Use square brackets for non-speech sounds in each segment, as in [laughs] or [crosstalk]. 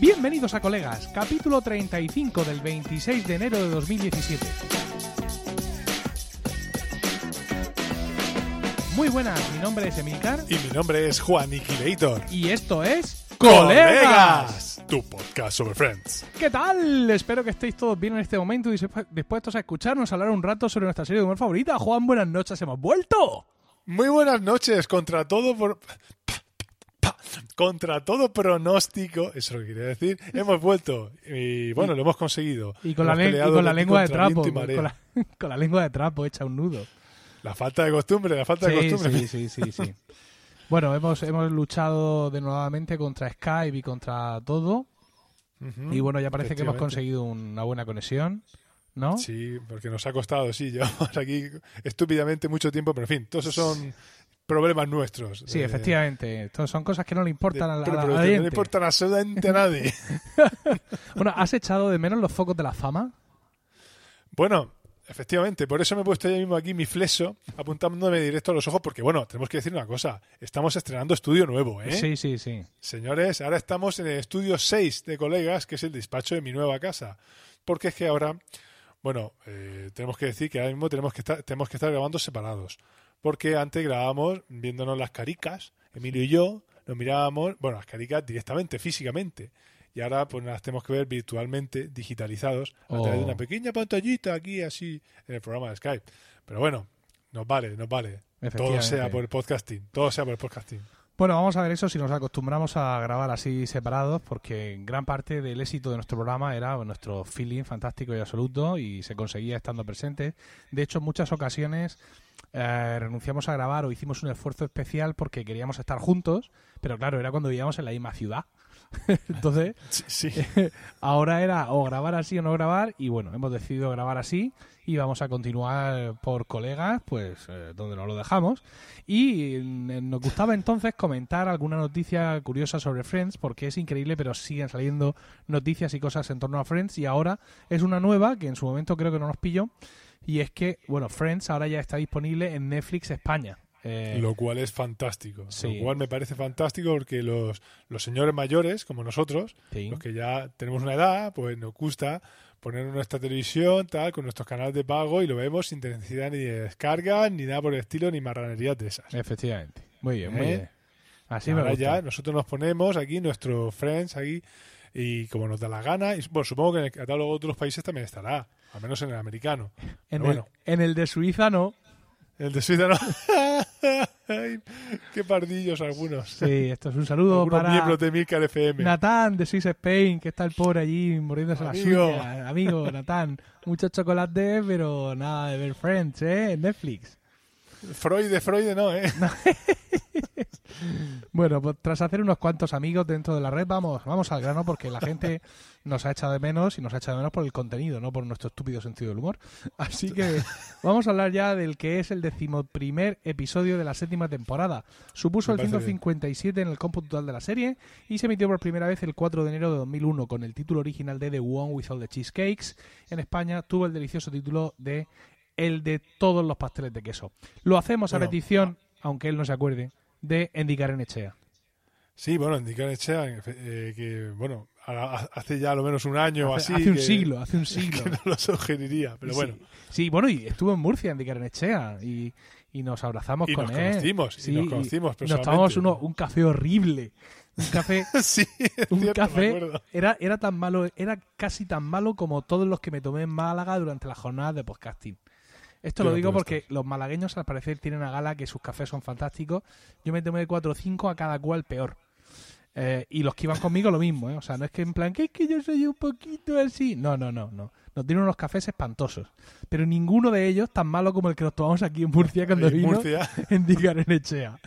Bienvenidos a Colegas, capítulo 35 del 26 de enero de 2017. Muy buenas, mi nombre es Emilcar Y mi nombre es Juan Iquilator. y esto es ¡Colegas! Tu podcast sobre Friends. ¿Qué tal? Espero que estéis todos bien en este momento y dispuestos a escucharnos hablar un rato sobre nuestra serie de humor favorita. Juan, buenas noches, hemos vuelto. Muy buenas noches, contra todo por... Contra todo pronóstico, eso es lo que quería decir, hemos vuelto y bueno, lo hemos conseguido. Y con, la, Hemos len- y peleado con la contra lengua de trapo, con la, [laughs] con la lengua de trapo hecha un nudo. La falta de costumbre, la falta de costumbre. sí, sí, sí, sí. [laughs] Bueno, hemos, hemos luchado de nuevamente contra Skype y contra todo. Y bueno, ya parece que hemos conseguido una buena conexión, ¿no? Sí, porque nos ha costado, sí, [laughs] llevamos aquí estúpidamente mucho tiempo, pero en fin, todos esos son problemas nuestros. Sí, de- efectivamente. Son cosas que no le de importan al, al- al preproducción, no le importan absolutamente a nadie. [laughs] Bueno, ¿has echado de menos los focos de la fama? Bueno, efectivamente, por eso me he puesto ya mismo aquí mi fleso apuntándome directo a los ojos, porque bueno, tenemos que decir una cosa, estamos estrenando estudio nuevo, ¿eh? Sí, sí, sí. Señores, ahora estamos en el estudio 6 de colegas, que es el despacho de mi nueva casa, porque es que ahora, bueno, eh, tenemos que decir que ahora mismo tenemos que estar, tenemos que estar grabando separados, porque antes grabábamos viéndonos las caricas, Emilio y yo, nos mirábamos, bueno, las caricas directamente, físicamente. Y ahora pues las tenemos que ver virtualmente, digitalizados, a través de Oh. una pequeña pantallita aquí, así, en el programa de Skype. Pero bueno, nos vale, nos vale. Todo sea por el podcasting, todo sea por el podcasting. Bueno, vamos a ver eso si nos acostumbramos a grabar así separados, porque gran parte del éxito de nuestro programa era nuestro feeling fantástico y absoluto y se conseguía estando presentes. De hecho, en muchas ocasiones eh, renunciamos a grabar o hicimos un esfuerzo especial porque queríamos estar juntos, pero claro, era cuando vivíamos en la misma ciudad. [laughs] Entonces, Sí, [laughs] ahora era o grabar así o no grabar y bueno, hemos decidido grabar así y vamos a continuar por colegas, pues eh, donde nos lo dejamos. Y eh, nos gustaba entonces comentar alguna noticia curiosa sobre Friends porque es increíble, pero siguen saliendo noticias y cosas en torno a Friends y ahora es una nueva que en su momento creo que no nos pilló y es que, bueno, Friends ahora ya está disponible en Netflix España. Eh, Lo cual es fantástico. Sí. Lo cual me parece fantástico porque los, los señores mayores, como nosotros, sí. los que ya tenemos una edad, pues nos gusta poner nuestra televisión, tal, con nuestros canales de pago y lo vemos sin necesidad ni de descarga, ni nada por el estilo, ni marranerías de esas. Efectivamente. Muy bien, muy ¿Eh? bien. Así me Ahora gusta. ya nosotros nos ponemos aquí nuestro Friends aquí y como nos da la gana, y bueno, supongo que en el catálogo de otros países también estará, al menos en el americano. En, el, bueno. en el de Suiza no. El de Suiza no. [laughs] Qué pardillos algunos. Sí, esto es un saludo Algunos para miembros de Milcar FM. Natán de Swiss Spain, que está el pobre allí mordiéndose Amigo. uñas. Amigo, Natán. Mucho chocolate, pero nada de ver Friends, ¿eh? En Netflix. Freud de Freud no, ¿eh? [laughs] Bueno, pues tras hacer unos cuantos amigos dentro de la red, vamos, vamos al grano porque la gente nos ha echado de menos y nos ha echado de menos por el contenido, no por nuestro estúpido sentido del humor. Así que vamos a hablar ya del que es el decimoprimer episodio de la séptima temporada. Supuso el parece 157 en el cómputo total de la serie y se emitió por primera vez el 4 de enero de 2001 con el título original de The One with All the Cheesecakes. En España tuvo el delicioso título de El de todos los pasteles de queso. Lo hacemos a Bueno. petición, aunque él no se acuerde, de Endicar Echea. Sí, bueno, indicar Echea, eh, que bueno, a- hace ya lo menos un año o Hace, así. hace un que- siglo, hace un [laughs] siglo. Que no lo sugeriría, pero bueno. Sí, sí, bueno, y estuvo en Murcia, en Echea, y, y nos abrazamos Y con nos él. conocimos, y Sí, nos conocimos y nos tomamos uno, un café horrible. Un café, [laughs] sí, [laughs] un cierto, café era, era tan malo, era casi tan malo como todos los que me tomé en Málaga durante las jornadas de podcasting. Esto Yo lo digo porque los malagueños al parecer tienen a gala que sus cafés son fantásticos. Yo me tomé 4 o 5 a cada cual peor. Eh, y los que iban conmigo lo mismo, ¿eh? O sea, no es que en plan, que es que yo soy un poquito así. No, no, no, no. Nos dieron unos cafés espantosos. Pero ninguno de ellos tan malo como el que nos tomamos aquí en Murcia cuando En vino Murcia. [laughs] en Echea.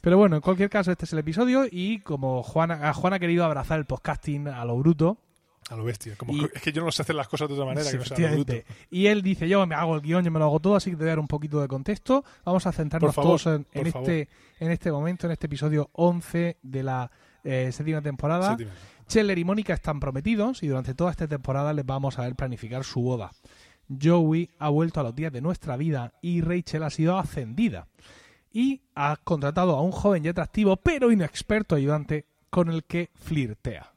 Pero bueno, en cualquier caso, este es el episodio y como Juan, ha- Juan ha querido abrazar el podcasting a lo bruto, A lo bestia. Como Y- es que yo no sé hacer las cosas de otra manera Sí, que no sea bruto. Y él dice, yo me hago el guion, yo me lo hago todo, así que te voy a dar un poquito de contexto. Vamos a centrarnos favor, todos en, este, en este momento, en este episodio 11 de la eh, séptima temporada. Séptima. Chandler y Mónica están prometidos y durante toda esta temporada les vamos a ver planificar su boda. Joey ha vuelto a los días de nuestra vida y Rachel ha sido ascendida. Y ha contratado a un joven y atractivo, pero inexperto ayudante con el que flirtea.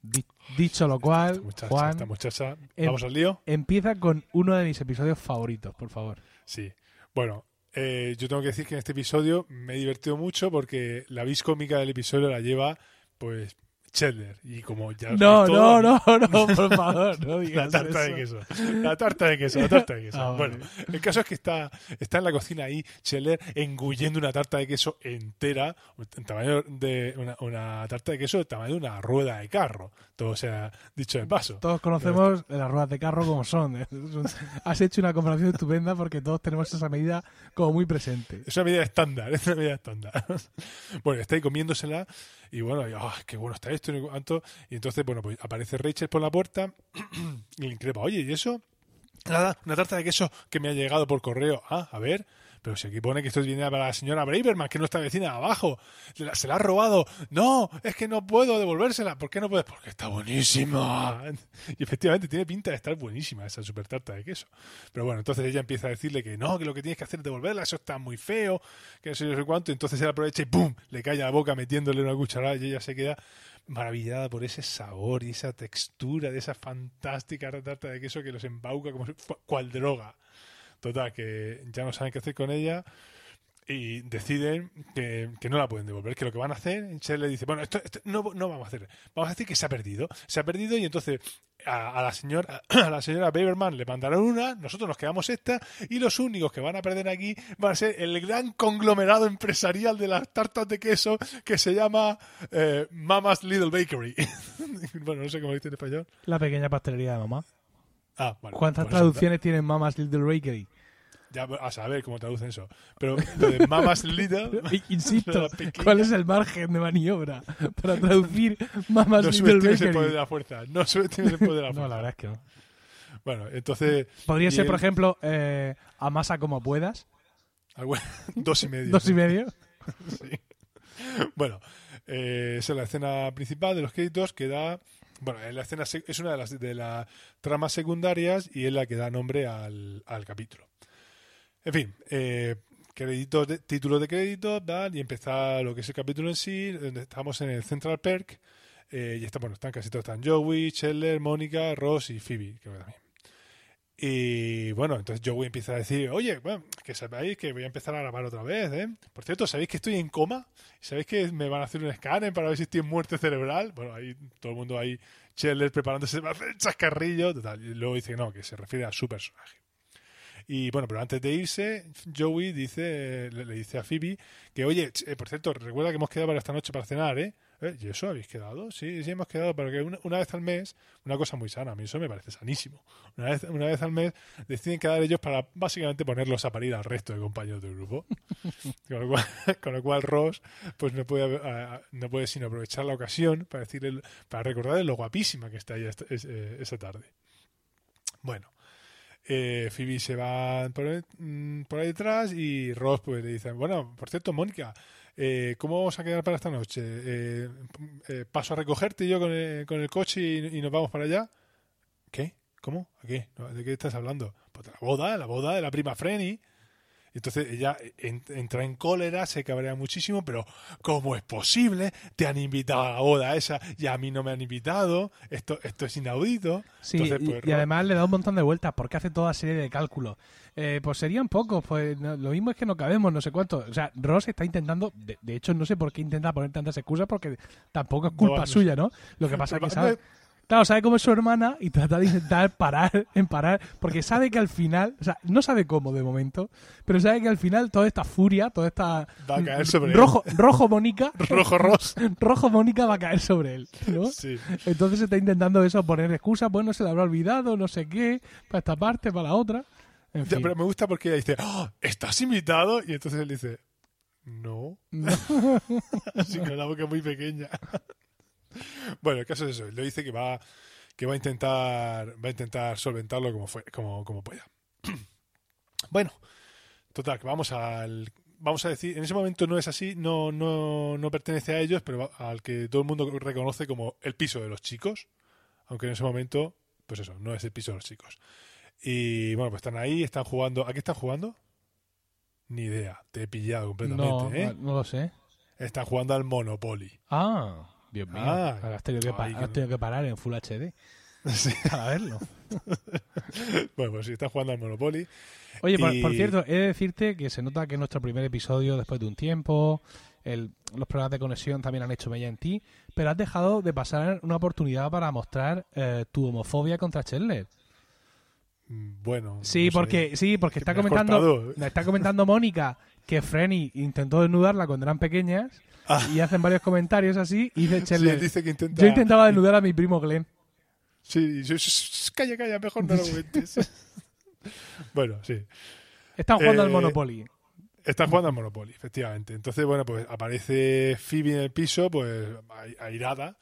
Di- dicho lo cual, Esta muchacha, Juan, esta muchacha. em- ¿Vamos al lío? empieza con uno de mis episodios favoritos, por favor. Sí. Bueno, eh, yo tengo que decir que en este episodio me he divertido mucho porque la vis cómica del episodio la lleva, pues, Chandler. Y como ya No, habéis no, todo, no, no, por favor, no [laughs] La digas tarta de eso. queso. La tarta de queso, la tarta de queso. Ah, vale. Bueno, el caso es que está, está en la cocina ahí, Scheller, engullendo una tarta de queso entera, en tamaño de una, una tarta de queso del tamaño de una rueda de carro. Todo sea dicho de paso. Todos conocemos las ruedas de carro como son. ¿eh? Has hecho una comparación estupenda porque todos tenemos esa medida como muy presente. Es una medida estándar, es una medida estándar. [laughs] bueno, está ahí comiéndosela y bueno, y, "Ah, qué bueno está esto y cuánto. Y entonces, bueno, pues aparece Rachel por la puerta [clears throat] y le increpa, oye, ¿y eso? Nada, una tarta de queso que me ha llegado por correo. Ah, a ver. Pero si aquí pone que esto viene para la señora Braverman, que es nuestra vecina abajo. Se la, ha robado. No, es que no puedo devolvérsela. ¿Por qué no puedes? Porque está buenísima. [laughs] Y efectivamente tiene pinta de estar buenísima esa super tarta de queso. Pero bueno, entonces ella empieza a decirle que no, que lo que tienes que hacer es devolverla, eso está muy feo, que no sé, no sé cuánto. Entonces él aprovecha y ¡pum! le cae a la boca metiéndole una cucharada y ella se queda maravillada por ese sabor y esa textura de esa fantástica tarta de queso que los embauca como cual droga. Total, que ya no saben qué hacer con ella y deciden que, que no la pueden devolver, que lo que van a hacer, se le dice, bueno, esto, esto no, no vamos a hacer, vamos a decir que se ha perdido, se ha perdido y entonces a, la señora [clears throat] a la señora Baberman le mandaron una, nosotros nos quedamos esta y los únicos que van a perder aquí van a ser el gran conglomerado empresarial de las tartas de queso que se llama eh, Mama's Little Bakery. [laughs] bueno, no sé cómo lo dice en español. La pequeña pastelería de mamá. Ah, vale. ¿Cuántas pues eso, traducciones tiene Mama's Little Bakery? Ya a saber cómo traducen eso. Pero lo de Mama's Little [laughs] [laughs] Insisto, ¿cuál es el margen de maniobra para traducir Mama's no Little subestimes el poder de Bakery? la fuerza. No subestimes el poder de la fuerza. [laughs] No, la verdad es que no. Bueno, entonces. Podría ser, por ejemplo, eh, amasa como puedas, algo- dos y medio. dos y medio. Bueno, eh, esa es la escena principal de los créditos que da. Bueno, es la escena es una de las de las tramas secundarias y es la que da nombre al, al capítulo. En fin, eh, créditos de, títulos de crédito, tal, y empezar lo que es el capítulo en sí, donde estamos en el Central Perk. eh, y está, bueno, están casi todos, están Joey, Chandler, Mónica, Ross y Phoebe, creo que también. Y bueno, entonces Joey empieza a decir, oye, bueno, que sepáis que voy a empezar a grabar otra vez, ¿eh? Por cierto, ¿sabéis que estoy en coma? ¿Sabéis que me van a hacer un escáner para ver si estoy en muerte cerebral? Bueno, ahí todo el mundo ahí, Chandler preparándose para hacer el chascarrillo, total. Y luego dice no, que se refiere a su personaje. Y bueno, pero antes de irse, Joey dice, le, dice a Phoebe que, oye, eh, por cierto, recuerda que hemos quedado para esta noche para cenar, ¿eh? ¿Eh? ¿Y eso habéis quedado? Sí, sí hemos quedado, pero que una, una vez al mes, una cosa muy sana, a mí eso me parece sanísimo. Una vez, una vez al mes deciden quedar ellos para básicamente ponerlos a parir al resto de compañeros del grupo. [laughs] con, lo cual, [laughs] con lo cual Ross pues no puede, a- no puede sino aprovechar la ocasión para decirle, para recordarle lo guapísima que está ella esta- es- eh, esa tarde. Bueno, eh, Phoebe se va por ahí, mm, por ahí detrás y Ross pues le dice, bueno, por cierto, Mónica, eh, ¿cómo vamos a quedar para esta noche? Eh, eh, ¿Paso a recogerte yo con el, con el coche y, nos vamos para allá? ¿Qué? ¿Cómo? ¿A qué? ¿De qué estás hablando? Pues de la boda, la boda de la prima Frenny. Entonces ella en- entra en cólera, se cabrea muchísimo, pero ¿cómo es posible? Te han invitado a la boda esa y a mí no me han invitado. Esto, esto es inaudito. Sí, Entonces, y- pues, y, además le da un montón de vueltas porque hace toda serie de cálculos. Eh, pues serían pocos, pues no- lo mismo es que no cabemos, no sé cuánto. O sea, Ross está intentando, de, de hecho no sé por qué intenta poner tantas excusas porque tampoco es culpa No, no sé. suya, ¿no? Lo que [laughs] pasa es que sabe, claro, sabe cómo es su hermana y trata de intentar parar, [laughs] en parar, porque sabe que al final, o sea, no sabe cómo de momento, pero sabe que al final toda esta furia, toda esta Va a caer sobre él. rojo, rojo Mónica, [laughs] Rojo Ross. [laughs] rojo Mónica va a caer sobre él, ¿no? Sí. Entonces está intentando eso, poner excusas, bueno, se le habrá olvidado, no sé qué, para esta parte, para la otra. En Ya, fin. pero me gusta porque ella dice, "Ah, ¿estás invitado? Y entonces él dice, no. No. Así con la boca muy pequeña. [laughs] bueno, el caso es eso. Él le dice que va, que va a intentar, va a intentar solventarlo como fue, como, como pueda. [clears throat] bueno, total, que vamos al, vamos a decir, en ese momento no es así, no, no, no pertenece a ellos, pero va- al que todo el mundo reconoce como el piso de los chicos, aunque en ese momento, pues eso, no es el piso de los chicos. Y bueno, pues están ahí, están jugando. ¿A qué están jugando? Ni idea, te he pillado completamente, no, ¿eh? no lo sé. Están jugando al Monopoly. Ah, Dios mío, Ah, has, tenido que, pa- ay, has tenido que parar en Full HD [laughs] Sí. para verlo. [laughs] Bueno, pues si estás jugando al Monopoly. Oye, por, Y- por cierto, he de decirte que se nota que es nuestro primer episodio después de un tiempo. el- los programas de conexión también han hecho mella en ti. Pero has dejado de pasar una oportunidad para mostrar eh, tu homofobia contra Chandler. Bueno. Sí, no sé. porque sí, porque está comentando, está comentando Mónica que Frenny intentó desnudarla cuando eran pequeñas Ah. y hacen varios comentarios así y dice [laughs] Sí, Chandler, él dice que intenta. yo intentaba desnudar a mi primo Glenn. Sí, yo- calla, calla, mejor no lo [laughs] comentes. bueno, sí. Están jugando Eh, al Monopoly. Está jugando al Monopoly, efectivamente. Entonces, bueno, pues aparece Phoebe en el piso, pues airada.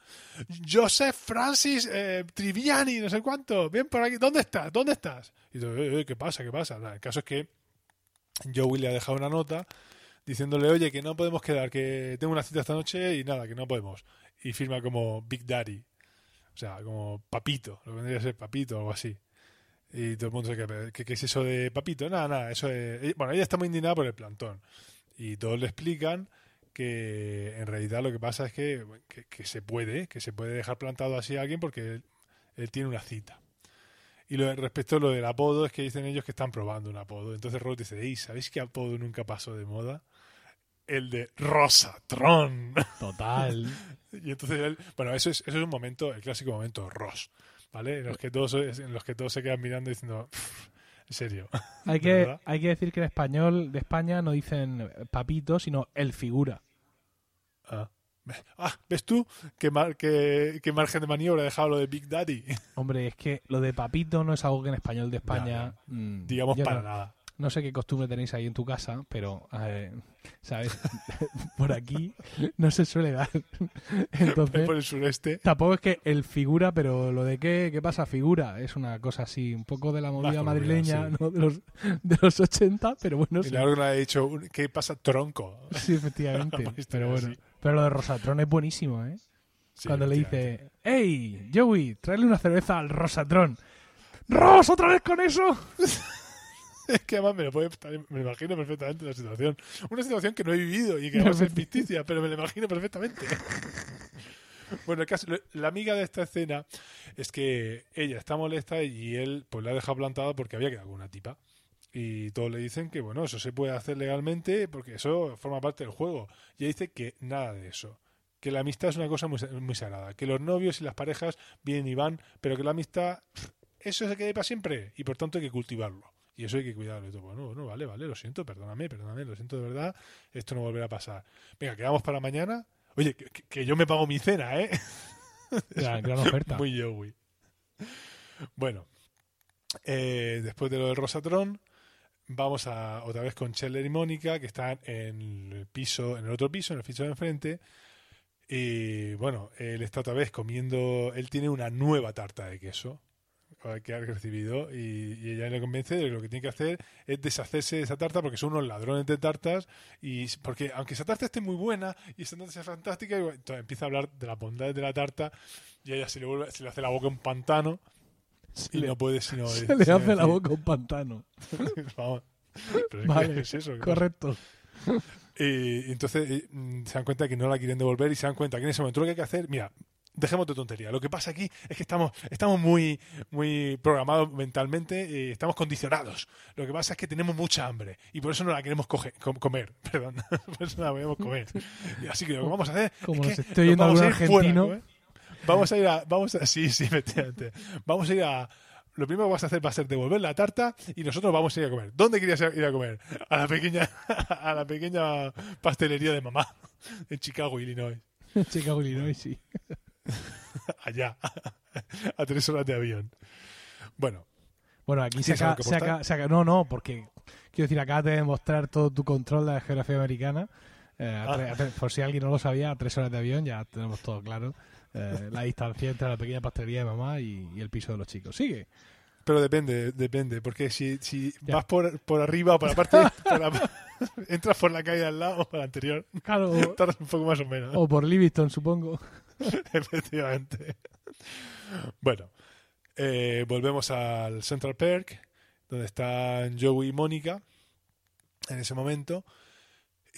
Joseph Francis eh, Triviani, no sé cuánto. Ven por aquí. ¿Dónde estás? ¿Dónde estás? Y tú, "Eh, eh, ¿qué pasa? ¿Qué pasa? Nada, el caso es que Joey le ha dejado una nota diciéndole, oye, que no podemos quedar, que tengo una cita esta noche y nada, que no podemos. Y firma como Big Daddy. O sea, como papito. Lo que vendría a ser papito o algo así. Y todo el mundo se ¿qué, qué es eso de papito? Nada, nada, eso es... ella- Bueno, ella está muy indignada por el plantón. Y todos le explican que en realidad lo que pasa es que, que, que se puede, que se puede dejar plantado así a alguien porque él, él tiene una cita. Y lo, respecto a lo del apodo, es que dicen ellos que están probando un apodo. Entonces Rod dice, "Ey, ¿sabéis qué apodo nunca pasó de moda? El de Rosatron. Total. [laughs] Y entonces él, bueno, eso es, eso es un momento, el clásico momento Ross, ¿vale? En los que todos, en los que todos se quedan mirando diciendo, "Pff, en serio. [laughs] Hay ¿De que, verdad? hay que decir que en español de España no dicen papito, sino el figura. Ah, ah, ¿ves tú qué, mar- qué- qué margen de maniobra ha dejado lo de Big Daddy? Hombre, es que lo de papito no es algo que en español de España. mm, Digamos para no, nada. no sé qué costumbre tenéis ahí en tu casa, pero, eh, ¿sabes? [laughs] Por aquí no se suele dar. [laughs] Entonces, Por el sureste. tampoco es que el figura, pero lo de qué, qué pasa, figura, es una cosa así, un poco de la movida madrileña sí. ¿no? de, los, de los 80, pero bueno, Y sí, le ha dicho, ¿qué pasa, tronco? sí, efectivamente. [laughs] Pero bueno, así. Pero lo de Rosatron es buenísimo, ¿eh? Sí, Cuando le dice, hey, Joey, tráele una cerveza al Rosatron. ¡Ros, otra vez con eso! [laughs] Es que además me lo, puede, me lo imagino perfectamente la situación. Una situación que no he vivido y que va a ser ficticia, pero me lo imagino perfectamente. [laughs] Bueno, el caso, la amiga de esta escena es que ella está molesta y él pues la ha dejado plantada porque había quedado con una tipa. Y todos le dicen que bueno, eso se puede hacer legalmente porque eso forma parte del juego. Y ella dice que nada de eso. Que la amistad es una cosa muy, muy sagrada. Que los novios y las parejas vienen y van, pero que la amistad, eso se quede para siempre. Y por tanto hay que cultivarlo. Y eso hay que cuidarlo. Y todo, bueno, bueno, vale, vale, lo siento, perdóname, perdóname, lo siento de verdad. Esto no volverá a pasar. Venga, quedamos para mañana. Oye, que, yo me pago mi cena, ¿eh? [laughs] Gran, gran oferta. Muy Joey. Bueno, eh, después de lo del Rosatron, vamos a otra vez con Scheller y Mónica, que están en el piso, en el otro piso, en el piso de enfrente. Y bueno, él está otra vez comiendo. Él tiene una nueva tarta de queso eh, que ha recibido y, ella le convence de que lo que tiene que hacer es deshacerse de esa tarta porque son unos ladrones de tartas y porque aunque esa tarta esté muy buena y esa tarta sea fantástica empieza a hablar de las bondades de la tarta y ella se le vuelve se le hace la boca un pantano Se y le, no puede sino se le hace la boca un pantano. [laughs] vamos, Vale, es eso, ¿qué pasa? correcto. [laughs] Y entonces eh, se dan cuenta que no la quieren devolver y se dan cuenta que en ese momento lo que hay que hacer, mira, dejemos de tontería. Lo que pasa aquí es que estamos, estamos muy, muy programados mentalmente, eh, estamos condicionados. Lo que pasa es que tenemos mucha hambre y por eso no la queremos coger, com- comer. [laughs] Perdón, por eso no la queremos comer. Y así que lo que vamos a hacer Como es que estoy oyendo vamos a algún ir fuera, argentino. ¿no, eh? Vamos a ir a, vamos a, [laughs] sí, sí, efectivamente. Vamos a ir a, lo primero que vas a hacer va a ser devolver la tarta y nosotros vamos a ir a comer. ¿Dónde querías ir a comer? A la pequeña, [laughs] a la pequeña pastelería de mamá [laughs] en Chicago, Illinois. Chicago, Illinois, sí. Allá, a tres horas de avión. Bueno, Bueno, aquí se ¿Tienes algo acaba, se acaba- se acaba- No, no, porque quiero decir, acabas de demostrar todo tu control de la geografía americana. Eh, a Ah. tre- a tre- por si alguien no lo sabía, a tres horas de avión ya tenemos todo claro. Eh, la distancia entre la pequeña pastelería de mamá y, y el piso de los chicos. Sigue. pero depende, depende, porque si, si Ya. vas por, por arriba o por la parte, por la- [laughs] entras por la calle al lado o por la anterior, Claro, o, [laughs] tardas un poco más o menos. o por Livingston, supongo. [laughs] Efectivamente. Bueno, eh, volvemos al Central Perk, donde están Joey y Mónica en ese momento.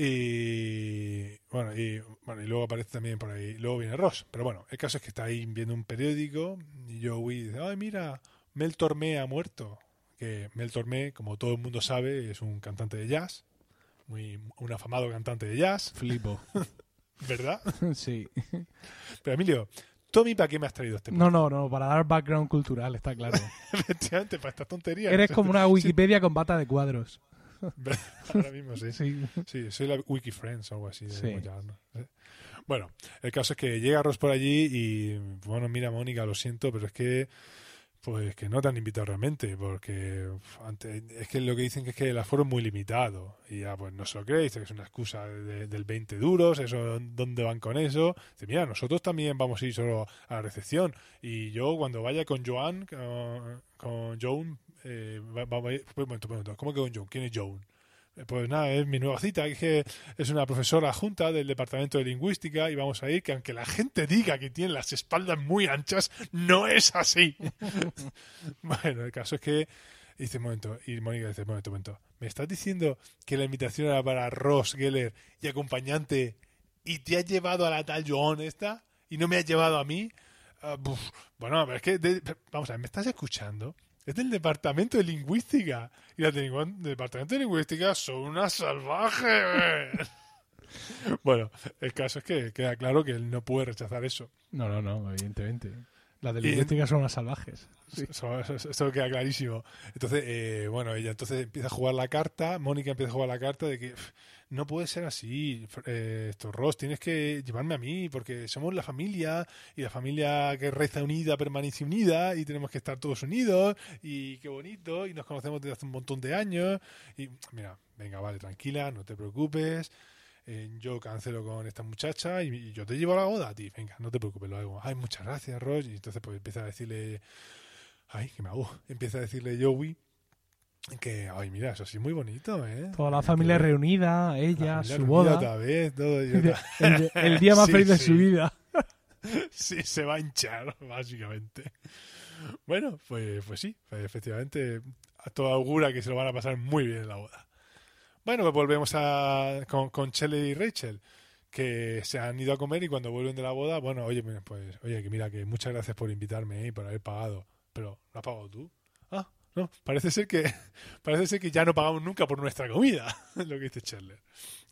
Y bueno, y bueno, y luego aparece también por ahí, luego viene Ross. Pero bueno, el caso es que está ahí viendo un periódico y Joey dice, ay mira, Mel Tormé ha muerto. Que Mel Tormé, como todo el mundo sabe, es un cantante de jazz, muy un afamado cantante de jazz, Flipo. [laughs] ¿verdad? [laughs] sí. Pero Emilio, Tommy, ¿para qué me has traído este No, no, no, para dar background cultural, está claro. [laughs] Efectivamente, para estas tonterías. Eres como una Wikipedia con bata de cuadros. [laughs] Ahora mismo sí. Sí. Sí, soy la Wiki Friends o algo así. Sí. Bueno, el caso es que llega Ross por allí y, bueno, mira, Mónica, lo siento, pero es que, pues que no te han invitado realmente, porque uf, ante- es que lo que dicen que es que el aforo es muy limitado. Y ya, pues no se lo cree, dice que es una excusa de- del 20 duros, eso, ¿dónde van con eso? Dice, mira, nosotros también vamos a ir solo a la recepción. Y yo, cuando vaya con Joan, con, con Joan, eh, va- va- va- un momento, un momento, ¿cómo que con Joan? ¿Quién es Joan? Eh, Pues nada, es mi nueva cita, es que es una profesora junta del Departamento de Lingüística y vamos a ir que aunque la gente diga que tiene las espaldas muy anchas, no es así. [laughs] bueno, el caso es que dice, un momento, y Mónica dice, momento, momento, ¿me estás diciendo que la invitación era para Ross Geller y acompañante y te has llevado a la tal Joan esta y no me has llevado a mí? Buf, bueno, pero es que, de- vamos a ver, ¿me estás escuchando? Es del departamento de lingüística. Y las del departamento de lingüística son unas salvajes. [laughs] bueno, el caso es que queda claro que él no puede rechazar eso. No, no, no, evidentemente. Las de Y- lingüística son unas salvajes. Eso, eso- eso queda clarísimo. Entonces, eh, bueno, ella entonces empieza a jugar la carta, Mónica empieza a jugar la carta de que "Pf, no puede ser así, eh, Ross, tienes que llevarme a mí porque somos la familia y la familia que reza unida permanece unida y tenemos que estar todos unidos y qué bonito y nos conocemos desde hace un montón de años y mira, venga, vale, tranquila, no te preocupes. eh, yo cancelo con esta muchacha y, y yo te llevo a la boda a ti. Venga, no te preocupes, lo hago. Ay, muchas gracias, Ross. Y entonces pues empieza a decirle Ay, que me hago. Empieza a decirle Joey que, ay, mira, eso sí es muy bonito, ¿eh? Toda la familia reunida, la ella, familia su boda. Otra vez, todo, [laughs] El, día [laughs] más Sí, feliz de sí. su vida. [laughs] Sí, se va a hinchar, básicamente. Bueno, pues, pues sí, pues efectivamente, a todo augura que se lo van a pasar muy bien en la boda. Bueno, pues volvemos a, con, con Shelley y Rachel, que se han ido a comer y cuando vuelven de la boda, bueno, oye, pues, oye, que mira, que muchas gracias por invitarme ¿eh? y por haber pagado, pero ¿lo has pagado tú? No, parece ser que, [laughs] parece ser que ya no pagamos nunca por nuestra comida, [laughs] lo que dice Chandler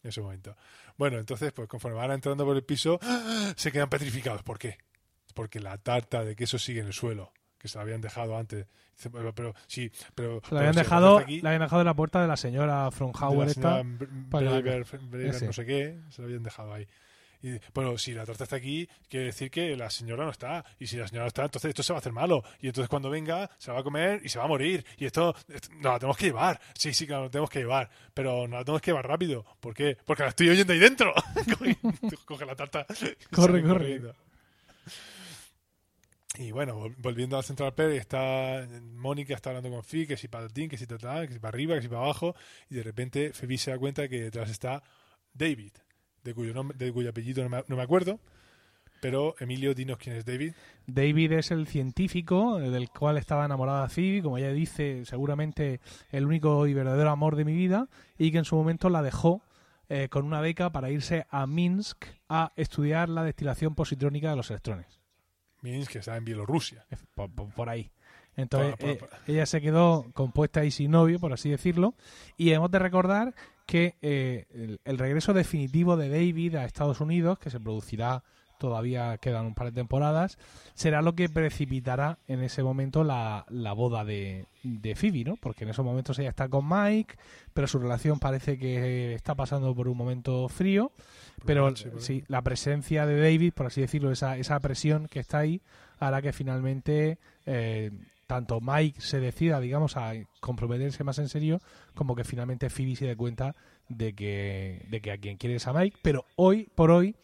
en ese momento. Bueno, entonces, pues conforme van entrando por el piso, [gasps] se quedan petrificados. ¿Por qué? Porque la tarta de queso sigue en el suelo, que se la habían dejado antes. Pero, pero sí, pero... La habían, pero dejado, la aquí, la habían dejado en la puerta de la señora ese. no sé qué, se la habían dejado ahí. Y, bueno, si la tarta está aquí, quiere decir que la señora no está. Y si la señora no está, entonces esto se va a hacer malo. Y entonces cuando venga, se la va a comer y se va a morir. Y esto, esto- no la tenemos que llevar. Sí, sí, claro, la tenemos que llevar. Pero no la tenemos que llevar rápido. ¿Por qué? Porque la estoy oyendo ahí dentro. [laughs] Coge- Coge la tarta. [laughs] Corre, corre. corriendo. Y bueno, vol- volviendo al Central Perk, está Mónica está hablando con Fi, que si para que si que si para arriba, que si para abajo, y de repente Phoebe se da cuenta que detrás está David, de cuyo nombre, de cuyo apellido no me, no me acuerdo, pero Emilio, dinos quién es David. David es el científico eh, del cual estaba enamorada Phoebe, como ella dice, seguramente el único y verdadero amor de mi vida, y que en su momento la dejó eh, con una beca para irse a Minsk a estudiar la destilación positrónica de los electrones. Minsk, que está en Bielorrusia. Por, por- por ahí. Entonces, Por- eh, ella se quedó compuesta y sin novio, por así decirlo. Y hemos de recordar que eh, el, el regreso definitivo de David a Estados Unidos, que se producirá todavía quedan un par de temporadas, será lo que precipitará en ese momento la, la boda de, de Phoebe, ¿no? Porque en esos momentos ella está con Mike, pero su relación parece que está pasando por un momento frío. Pero sí, la presencia de David, por así decirlo, esa, esa presión que está ahí, hará que finalmente eh, tanto Mike se decida, digamos, a comprometerse más en serio, como que finalmente Phoebe se dé cuenta de que, de que a quien quiere es a Mike. Pero hoy, por hoy,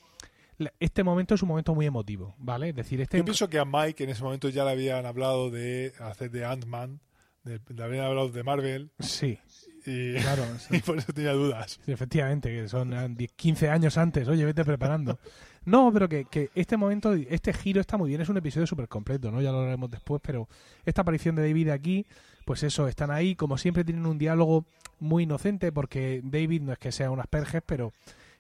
este momento es un momento muy emotivo, ¿vale? Es decir, este... Yo pienso que a Mike en ese momento ya le habían hablado de hacer de Ant-Man, le habían hablado de Marvel, Sí, y, claro. sí. [laughs] y por eso tenía dudas. Sí, efectivamente, que son eh, 10, 15 años antes. Oye, vete preparando. [laughs] No, pero que, que este momento, este giro está muy bien. Es un episodio súper completo, ¿no? Ya lo hablaremos después, pero esta aparición de David aquí, pues eso, están ahí, como siempre tienen un diálogo muy inocente, porque David no es que sea unas perjes, pero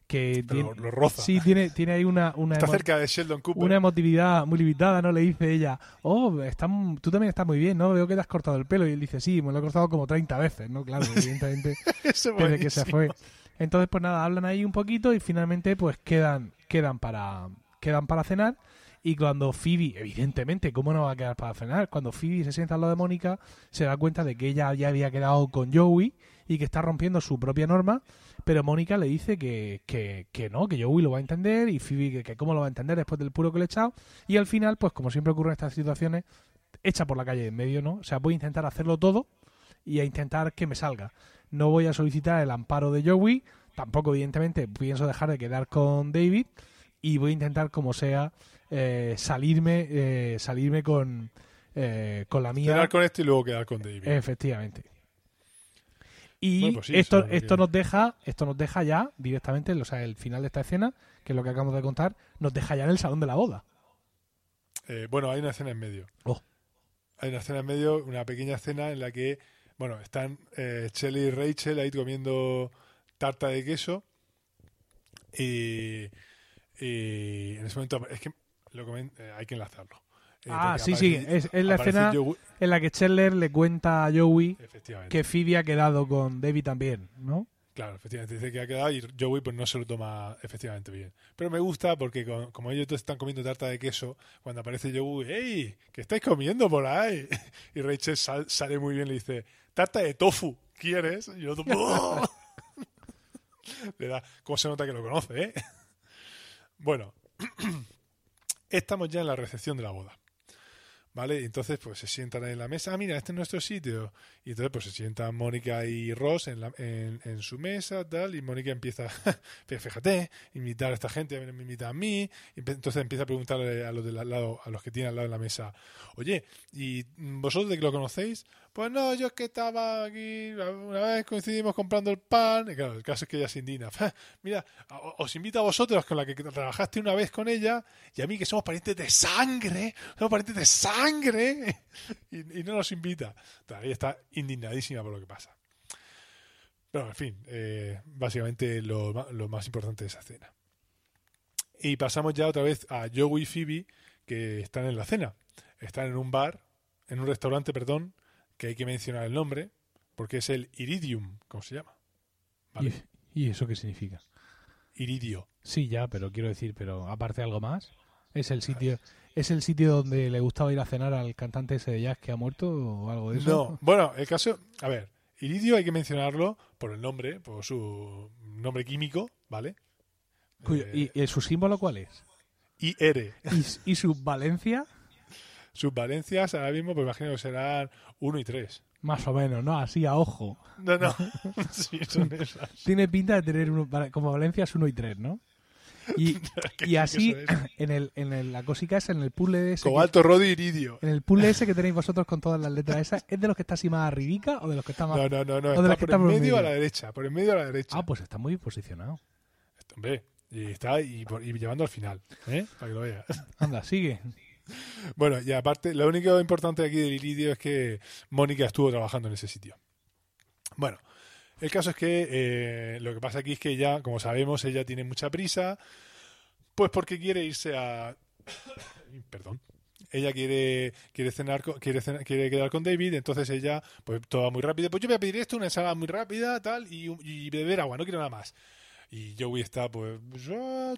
que Pero tiene, lo roza. sí tiene, tiene ahí una, una, Está cerca de Sheldon Cooper. una emotividad muy limitada, ¿no? Le dice ella, oh, está, tú también estás muy bien, ¿no? Veo que te has cortado el pelo. Y él dice, sí, me lo he cortado como 30 veces, ¿no? Claro, [laughs] evidentemente, desde que se fue. Entonces, pues nada, hablan ahí un poquito y finalmente, pues quedan, quedan para, quedan para cenar. Y cuando Phoebe, evidentemente, ¿cómo no va a quedar para cenar? Cuando Phoebe se sienta al lado de Mónica, se da cuenta de que ella ya había quedado con Joey y que está rompiendo su propia norma, pero Mónica le dice que, que, que no, que Joey lo va a entender y Phoebe que, cómo lo va a entender después del puro que le he echado. Y al final, pues como siempre ocurre en estas situaciones, echa por la calle de en medio, ¿no? O sea, voy a intentar hacerlo todo y a intentar que me salga. No voy a solicitar el amparo de Joey, tampoco evidentemente pienso dejar de quedar con David y voy a intentar como sea eh, salirme eh, salirme con eh, con la mía Cenar con esto y luego quedar con David. efectivamente y Bueno, pues sí, esto esto que- nos deja esto nos deja ya directamente o sea el final de esta escena que es lo que acabamos de contar nos deja ya en el salón de la boda Eh, bueno, hay una escena en medio. Oh. Hay una escena en medio, una pequeña escena en la que, bueno, están eh, Shelley y Rachel ahí comiendo tarta de queso y, y en ese momento es que lo eh, hay que enlazarlo. Eh, ah sí sí aparece- es, es la escena Joey- en la que Chandler le cuenta a Joey que Phoebe ha quedado con David también no Claro, efectivamente dice que ha quedado y Joey pues no se lo toma efectivamente bien. Pero me gusta porque con- como ellos todos están comiendo tarta de queso, cuando aparece Joey, ¡Ey! ¿Qué estáis comiendo por ahí? [laughs] Y Rachel sal- sale muy bien y le dice, tarta de tofu, ¿quieres? Y otro, [laughs] ¡Oh! [laughs] Le da, ¿cómo se nota que lo conoce, eh? [laughs] Bueno, [clears throat] estamos ya en la recepción de la boda. ¿Vale? Y entonces, pues se sientan ahí en la mesa. Ah, mira, este es nuestro sitio. Y entonces, pues se sientan Mónica y Ross en, la- en, su mesa, tal. Y Mónica empieza, [laughs] fíjate, invitar a esta gente, me invita a mí. Entonces empieza a preguntarle a los del lado, a los que tienen al lado de la mesa, oye, ¿y vosotros de que lo conocéis? Pues no, yo es que estaba aquí, una vez coincidimos comprando el pan. Y claro, el caso es que ella se indigna. [laughs] Mira, os invito a vosotros con la que trabajaste una vez con ella y a mí que somos parientes de sangre, somos parientes de sangre [laughs] y, no nos invita. Claro, ella está indignadísima por lo que pasa. Pero, en fin, eh, básicamente lo, lo más importante de esa cena. Y pasamos ya otra vez a Joey y Phoebe, que están en la cena. Están en un bar, en un restaurante, perdón, que hay que mencionar el nombre, porque es el Iridium, ¿cómo se llama? ¿Vale? ¿Y, ¿Y eso qué significa? Iridio. Sí, ya, pero quiero decir, pero aparte algo más, es el sitio, es el sitio donde le gustaba ir a cenar al cantante ese de jazz que ha muerto o algo de eso. No, bueno, el caso, a ver, iridio hay que mencionarlo por el nombre, por su nombre químico, ¿vale? Cuyo- Eh, ¿Y, su símbolo cuál es? IR. ¿Y, s- y su valencia? Sus valencias ahora mismo, pues imagino que serán 1 y 3. Más o menos, ¿no? Así a ojo. No, no. [laughs] sí, son esas. Tiene pinta de tener uno, como valencias 1 y 3, ¿no? Y, [laughs] Que y sí, así, que en, el, en el- la cosica esa, en el puzzle ese, que, Cobalto, rodio, iridio. en el puzzle ese que tenéis vosotros con todas las letras esas, ¿es de los que está así más arribica o de los que está más... No, no, no, no. de Está las que por está por en medio a medio. la derecha. Por en medio a la derecha. Ah, pues está muy bien posicionado. Hombre, y está y, por- y llevando al final, ¿eh? Para que lo veas. Anda, sigue. Bueno, y aparte, lo único importante aquí del iridio es que Mónica estuvo trabajando en ese sitio. Bueno, el caso es que eh, lo que pasa aquí es que ella, como sabemos, ella tiene mucha prisa, pues porque quiere irse a... [coughs] Perdón. Ella quiere quiere cenar quiere cenar- quiere quedar con David, entonces ella pues todo muy rápido. Pues yo voy a pedir esto, una ensalada muy rápida, tal, y, y beber agua, no quiero nada más. Y Joey está pues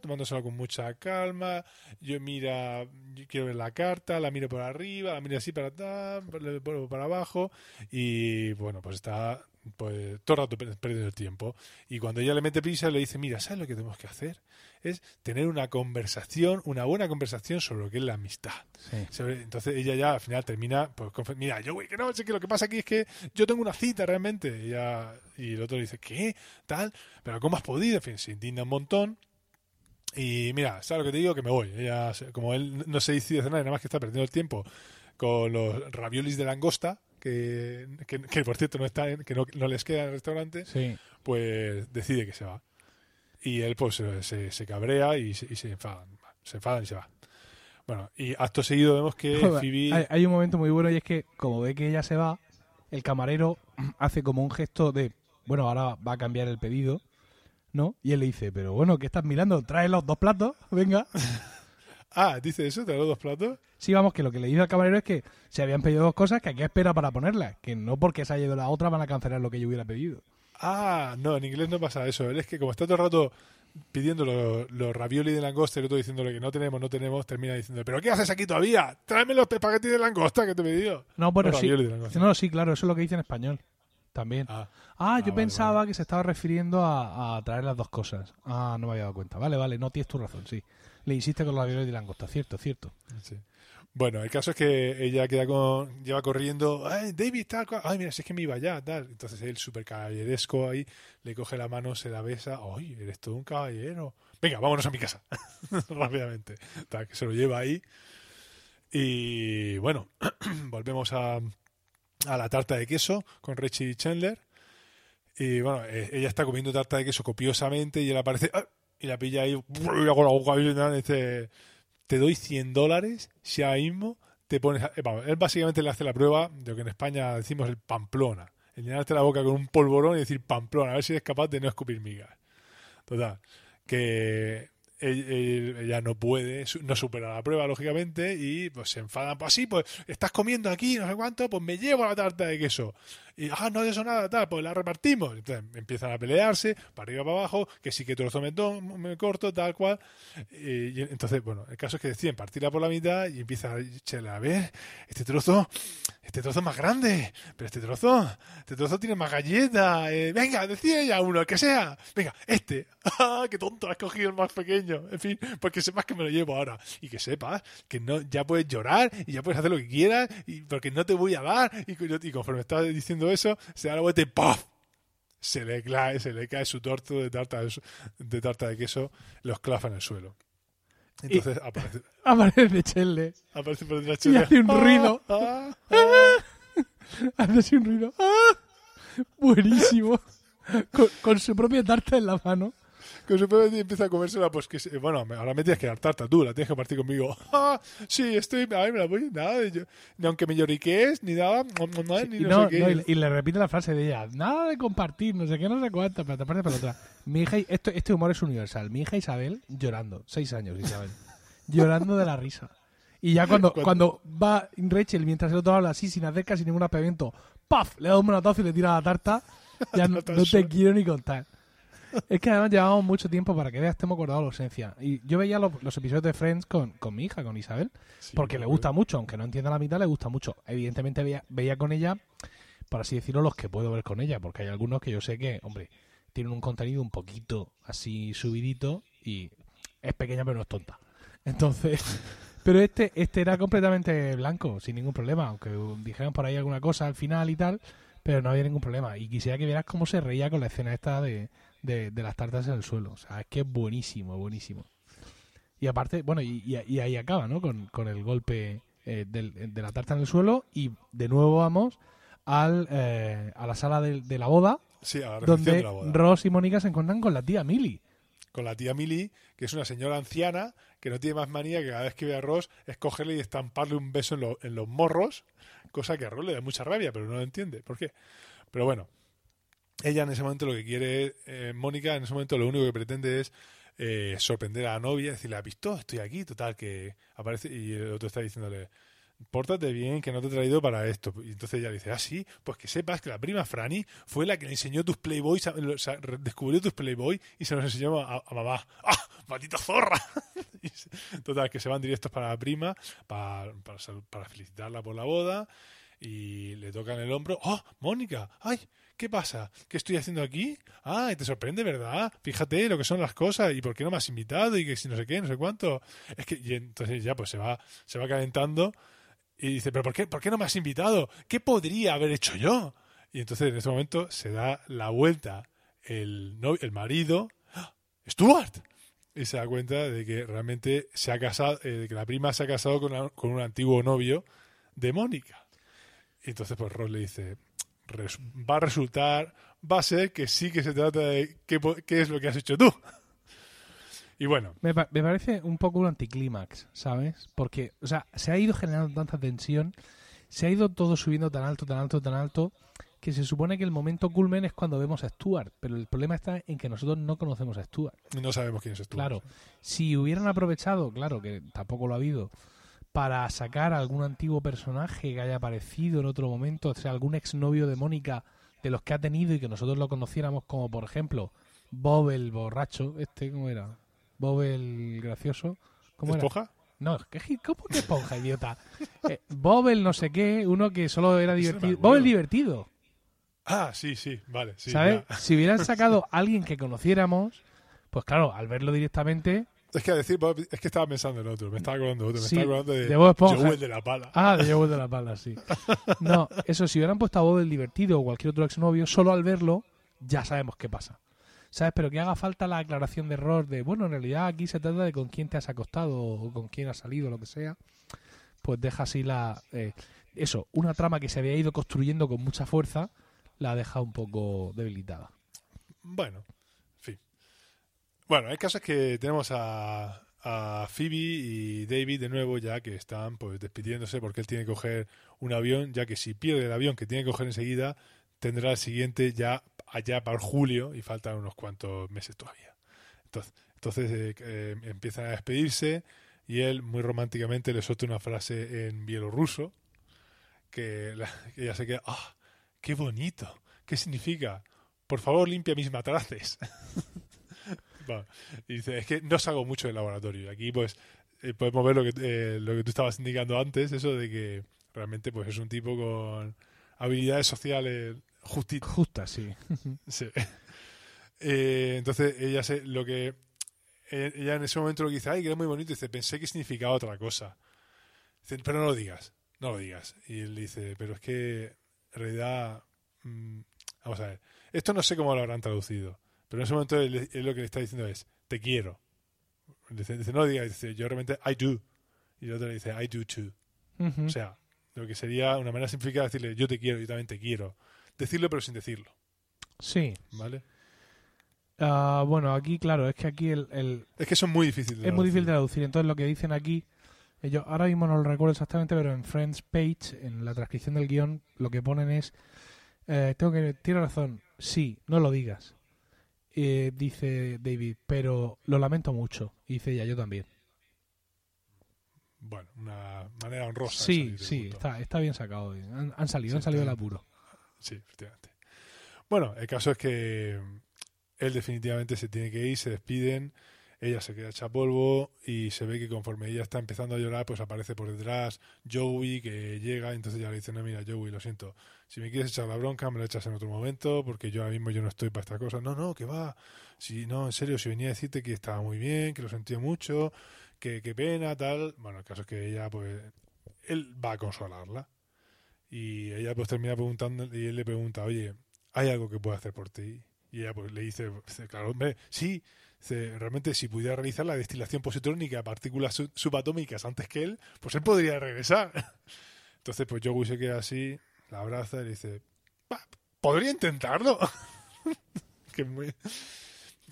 tomándosela con mucha calma. Yo mira, yo quiero ver la carta, la miro por arriba, la miro así para para abajo y bueno, pues está pues todo el rato per- perdiendo el tiempo. Y cuando ella le mete prisa le dice, mira, ¿sabes lo que tenemos que hacer? Es tener una conversación, una buena conversación sobre lo que es la amistad. Sí. Sobre- Entonces ella ya al final termina, pues, mira, yo, güey, que no, sé que lo que pasa aquí es que yo tengo una cita realmente. Y, ella- y el otro le dice, ¿qué? Tal, pero ¿cómo has podido? En fin, se indigna un montón. Y mira, ¿sabes lo que te digo? Que me voy. Ella, como él no se decide hacer nada, nada más que está perdiendo el tiempo con los raviolis de langosta, que, que, que, por cierto no están, que no, no les queda en el restaurante, Sí. pues decide que se va. Y él pues se, se- se cabrea y se, y se enfadan. Se enfadan y se va. Bueno, y acto seguido vemos que Phoebe... hay, hay un momento muy bueno y es que, como ve que ella se va, el camarero [clears throat] hace como un gesto de, bueno, ahora va a cambiar el pedido, ¿no? Y él le dice, pero bueno, ¿qué estás mirando? Trae los dos platos, venga. [laughs] Ah, dice eso, te los dos platos. Sí, vamos, que lo que le dice al camarero es que se habían pedido dos cosas que aquí espera para ponerlas, que no porque se haya ido la otra van a cancelar lo que yo hubiera pedido. Ah, no, en inglés no pasa eso. Él es que como está todo el rato pidiendo los, los ravioli de langosta y el otro diciéndole que no tenemos, no tenemos, termina diciendo, ¿pero qué haces aquí todavía? Tráeme los espaguetis de langosta que te he pedido. No, bueno, sí. ravioli de langosta. No, sí, claro, eso es lo que dice en español. También. Ah, Ah, yo vale, pensaba que se estaba refiriendo a, a traer las dos cosas. Ah, no me había dado cuenta. Vale, vale, no tienes tu razón, sí. Le insiste con los aviones de langosta, cierto, cierto. sí. Bueno, el caso es que ella queda con, lleva corriendo, ay, David, tal, ay, mira, si es que me iba ya, tal. Entonces él, súper caballeresco ahí, le coge la mano, se la besa, ay, eres todo un caballero. Venga, vámonos a mi casa, [laughs] rápidamente. Tal, que se lo lleva ahí. Y bueno, [clears throat] volvemos a, a la tarta de queso con Richie Chandler. Y bueno, eh, ella está comiendo tarta de queso copiosamente y él aparece ¡ah! y la pilla ahí [laughs] y hago la boca y dice, te doy 100 dólares si ahora mismo te pones... a-". Él básicamente le hace la prueba de lo que en España decimos el pamplona. El llenarte la boca con un polvorón y decir pamplona, a ver si eres capaz de no escupir migas. Total, que ella no puede, no supera la prueba, lógicamente, y pues se enfadan. Pues sí, pues estás comiendo aquí, no sé cuánto, pues me llevo la tarta de queso. Y, ah, no de eso nada, tal, pues la repartimos. Entonces empiezan a pelearse, para arriba, para abajo, que sí que trozo me, me corto, tal cual. Y, entonces, bueno, el caso es que deciden partirla por la mitad y empieza a echarle, a ver, este trozo, este trozo es más grande, pero este trozo, este trozo tiene más galleta. eh, venga, decide ya uno, el que sea. Venga, este. [laughs] ¡Ah, qué tonto! Has cogido el más pequeño. En fin, porque sepas que me lo llevo ahora. Y que sepas que no ya puedes llorar y ya puedes hacer lo que quieras y porque no te voy a dar. Y, y conforme estaba diciendo eso, se da la vuelta y ¡paf! Se le, cae, se le cae su torto de tarta de, de tarta de queso, los clava en el suelo. Entonces aparece, [laughs] Aparece Chelle. aparece por detrás Y hace un ¡Ah! ruido. ¡Ah! ¡Ah! [laughs] Hace así un ruido. ¡Ah! Buenísimo. [laughs] Con, con su propia tarta en la mano. Con su y empieza a comérsela, pues que se- bueno, ahora me tienes que dar tarta tú, la tienes que partir conmigo. [laughs] ¡Ah! Sí, estoy, ay, me la voy, nada, yo- ni aunque me lloriquees, ni nada, ni Y, no, no, sé qué. no, y le- y le repite la frase de ella. Nada de compartir, no sé qué, no sé cuánto. Pero te parte por otra. Mi hija, esto, este humor es universal. Mi hija Isabel llorando. Seis años, Isabel. llorando de la risa. Y ya cuando, Cuando- va Rachel mientras el otro habla así, sin hacer casi ningún apegamiento, ¡paf! Le da un manotazo y le tira la tarta. [laughs] Ya no, no te quiero ni contar. Es que además llevábamos mucho tiempo para que veas, te hemos acordado la ausencia. Y yo veía los, los episodios de Friends con, con mi hija, con Isabel, Sí, porque le gusta mucho, aunque no entienda la mitad, le gusta mucho. Evidentemente veía, veía con ella, por así decirlo, los que puedo ver con ella, porque hay algunos que yo sé que, hombre, tienen un contenido un poquito así subidito y es pequeña pero no es tonta. Entonces, [laughs] pero este, este era completamente blanco, sin ningún problema, aunque dijeran por ahí alguna cosa al final y tal, pero no había ningún problema. Y quisiera que vieras cómo se reía con la escena esta de, de, de las tartas en el suelo. O sea, es que es buenísimo, buenísimo. Y aparte, bueno, y, y- y ahí acaba, ¿no? Con, con el golpe eh, del- de la tarta en el suelo y de nuevo vamos al, eh, a la sala de, de la boda Sí, a la recepción de donde la boda. Ross y Mónica se encuentran con la tía Millie. Con la tía Millie, que es una señora anciana que no tiene más manía que cada vez que ve a Ross es cogerle y estamparle un beso en, lo- en los morros, cosa que a Ross le da mucha rabia, pero no lo entiende. ¿Por qué? Pero bueno, ella en ese momento lo que quiere, eh, Mónica en ese momento lo único que pretende es eh, sorprender a la novia, decirle, ¿has visto? Estoy aquí, total, que aparece y el otro está diciéndole, pórtate bien, que no te he traído para esto. Y entonces ella le dice, ah, sí, pues que sepas que la prima Franny fue la que le enseñó tus Playboys, a- o descubrió tus Playboy y se los enseñó a, mamá. ¡Ah, maldita zorra! [laughs] Total, que se van directos para la prima, para, para, para felicitarla por la boda y le tocan el hombro. ¡Oh, Mónica! ¡Ay! ¿Qué pasa? ¿Qué estoy haciendo aquí? Ah, te sorprende, ¿verdad? Fíjate lo que son las cosas y por qué no me has invitado y que si no sé qué, no sé cuánto. Es que y entonces ya pues se va se va calentando y dice, "¿Pero por qué por qué no me has invitado? ¿Qué podría haber hecho yo?" Y entonces en ese momento se da la vuelta el no- el marido, ¡Ah! Stuart. Y se da cuenta de que realmente se ha casado, eh, de que la prima se ha casado con, con un antiguo novio de Mónica. Y entonces pues Ross le dice, "Res- va a resultar, va a ser que sí que se trata de qué, qué es lo que has hecho tú. Y bueno, Me, pa- me parece un poco un anticlímax, ¿sabes? Porque, o sea, se ha ido generando tanta tensión se ha ido todo subiendo tan alto, tan alto, tan alto, que se supone que el momento culmen es cuando vemos a Stuart, pero el problema está en que nosotros no conocemos a Stuart. No sabemos quién es Stuart. Claro, si hubieran aprovechado, claro que tampoco lo ha habido, para sacar algún antiguo personaje que haya aparecido en otro momento, o sea, algún exnovio de Mónica de los que ha tenido y que nosotros lo conociéramos como, por ejemplo, Bob el borracho, este, ¿cómo era? Bob el gracioso. ¿Cómo era? ¿Esponja? No, ¿qué, ¿cómo que esponja, idiota? Eh, Bob el no sé qué, uno que solo era divertido. Bob el divertido. Ah, sí, sí, vale. Sí, ¿Sabes? ya. Si hubieran [laughs] sacado a alguien que conociéramos, pues claro, al verlo directamente. Es que a decir, Bob, es que estaba pensando en otro, me estaba acordando de otro, me Sí, estaba acordando de, de Bob Esponja. Joel de la Pala. Ah, de Joel de la Pala, sí. No, eso, si hubieran puesto a Bob el divertido o cualquier otro exnovio, solo al verlo ya sabemos qué pasa. ¿Sabes? Pero que haga falta la aclaración de error de, bueno, en realidad aquí se trata de con quién te has acostado o con quién has salido, lo que sea. Pues deja así la. eh, eso, una trama que se había ido construyendo con mucha fuerza, la deja un poco debilitada. Bueno. Bueno, el caso es que tenemos a, a Phoebe y David de nuevo ya que están pues despidiéndose porque él tiene que coger un avión, ya que si pierde el avión que tiene que coger enseguida, tendrá el siguiente ya allá para julio y faltan unos cuantos meses todavía. Entonces, entonces eh, eh, empiezan a despedirse y él muy románticamente le suelta una frase en bielorruso que, la- que ella se queda, ¡ah, qué bonito! ¿Qué significa? Por favor, limpia mis matraces. [laughs] [laughs] Va, y dice, es que no salgo mucho del laboratorio. Y aquí, pues, eh, podemos ver lo que, eh, lo que tú estabas indicando antes, eso de que realmente pues es un tipo con habilidades sociales justitas. Justa, sí. [laughs] Sí. Eh, entonces ella se, lo que eh, ella en ese momento lo que dice, ay, que era muy bonito, dice, pensé que significaba otra cosa. Dice, pero no lo digas, no lo digas. Y él dice, pero es que en realidad, mm, vamos a ver, esto no sé cómo lo habrán traducido, pero en ese momento él, él lo que le está diciendo es, te quiero. Dice, dice, no digas, dice, yo realmente, I do. Y el otro le dice, I do too. O sea, lo que sería una manera simplificada de decirle, yo te quiero, yo también te quiero. Decirlo pero sin decirlo, sí. ¿vale? Ah, bueno, aquí, claro, es que aquí el- el, Es que eso es muy difícil de Es muy difícil de traducir. traducir. Entonces, lo que dicen aquí, ellos, ahora mismo no lo recuerdo exactamente, pero en Friends Page, en la transcripción del guion, lo que ponen es: eh, tengo que, Tiene razón, sí, no lo digas. Eh, dice David, pero lo lamento mucho. Y dice ella, yo también. Bueno, una manera honrosa. Sí, sí, está, está bien sacado. Han, han salido, Sí, han salido del apuro. Sí, efectivamente. Bueno, el caso es que él definitivamente se tiene que ir, se despiden, ella se queda hecha polvo y se ve que conforme ella está empezando a llorar, pues aparece por detrás Joey que llega, entonces ya le dice, no, mira, Joey, lo siento, si me quieres echar la bronca, me la echas en otro momento, porque yo ahora mismo yo no estoy para esta cosa. No, no, que va, si no, en serio, si venía a decirte que estaba muy bien, que lo sentía mucho, que qué pena, tal. Bueno, el caso es que ella, pues, él va a consolarla. Y ella pues termina preguntando y él le pregunta, oye, ¿hay algo que pueda hacer por ti? Y ella pues le dice, claro, hombre, sí, realmente si pudiera realizar la destilación positrónica de partículas sub- subatómicas antes que él, pues él podría regresar. [laughs] Entonces pues Joey se queda así, la abraza y le dice, "Va, podría intentarlo. [laughs] que muy...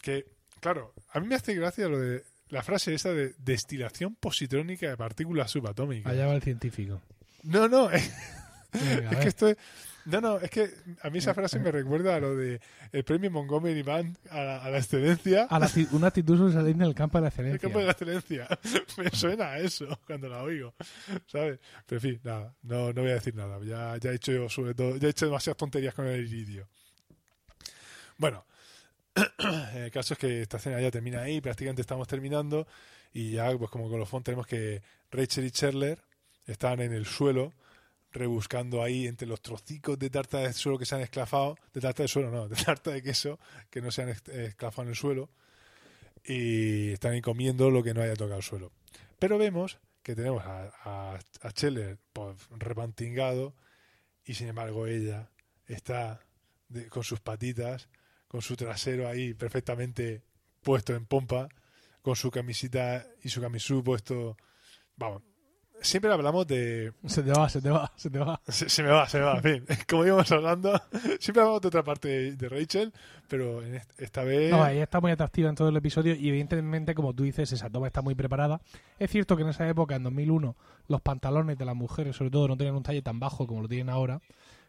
Que, claro, a mí me hace gracia lo de la frase esa de destilación positrónica de partículas subatómicas. Allá va el científico. No, no, es, [laughs] Venga, a es que esto es- No, no, es que a mí esa frase me recuerda a lo de el premio Montgomery Band a la, a la excelencia. A la una actitud sobresaliente en el campo de la El excelencia. campo de la excelencia. [laughs] Me suena a eso cuando la oigo, ¿sabes? Pero en fin, nada, no, no voy a decir nada. Ya, ya he hecho yo sobre todo, ya he hecho demasiadas tonterías con el iridio. Bueno, [clears throat] el caso es que esta escena ya termina ahí, prácticamente estamos terminando y ya pues como colofón tenemos que Rachel y Chandler están en el suelo rebuscando ahí entre los trocicos de tarta de suelo que se han esclafado, de tarta de suelo no, de tarta de queso que no se han es- esclafado en el suelo y están ahí comiendo lo que no haya tocado el suelo. Pero vemos que tenemos a, a, a Scheller pues, repantingado y sin embargo ella está de- con sus patitas, con su trasero ahí perfectamente puesto en pompa, con su camisita y su camisú puesto, vamos, siempre hablamos de... Se te va, se te va, se te va. Se, se me va, se me va, en fin. [laughs] Como íbamos hablando, [laughs] siempre hablamos de otra parte de, de Rachel, pero en est- esta vez... No, ella está muy atractiva en todo el episodio y evidentemente, como tú dices, esa toma está muy preparada. Es cierto que en esa época, en 2001, los pantalones de las mujeres, sobre todo, no tenían un talle tan bajo como lo tienen ahora,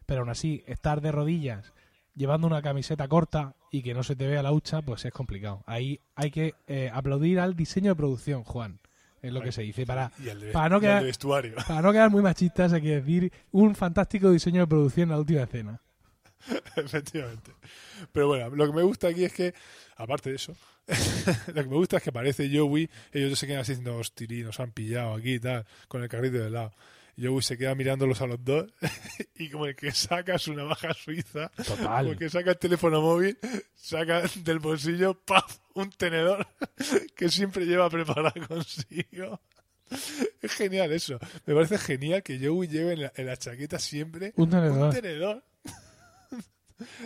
pero aún así, estar de rodillas llevando una camiseta corta y que no se te vea la hucha, pues es complicado. Ahí hay que eh, aplaudir al diseño de producción, Juan, es lo que se dice. Para, y el de, para no y el quedar- vestuario. [laughs] para no quedar muy machistas, hay que decir un fantástico diseño de producción en la última escena. [laughs] Efectivamente. Pero bueno, lo que me gusta aquí es que, aparte de eso, [laughs] lo que me gusta es que aparece Joey, ellos se quedan así diciendo, hostia, nos han pillado aquí y tal, con el carrito de lado. Joey se queda mirándolos a los dos [laughs] y como el que saca su navaja suiza, como Total. el que saca el teléfono móvil, saca del bolsillo, ¡paf! un tenedor [laughs] que siempre lleva preparado consigo. Es genial eso. Me parece genial que Joey lleve en la, en la chaqueta siempre Un tenedor. un tenedor. [laughs]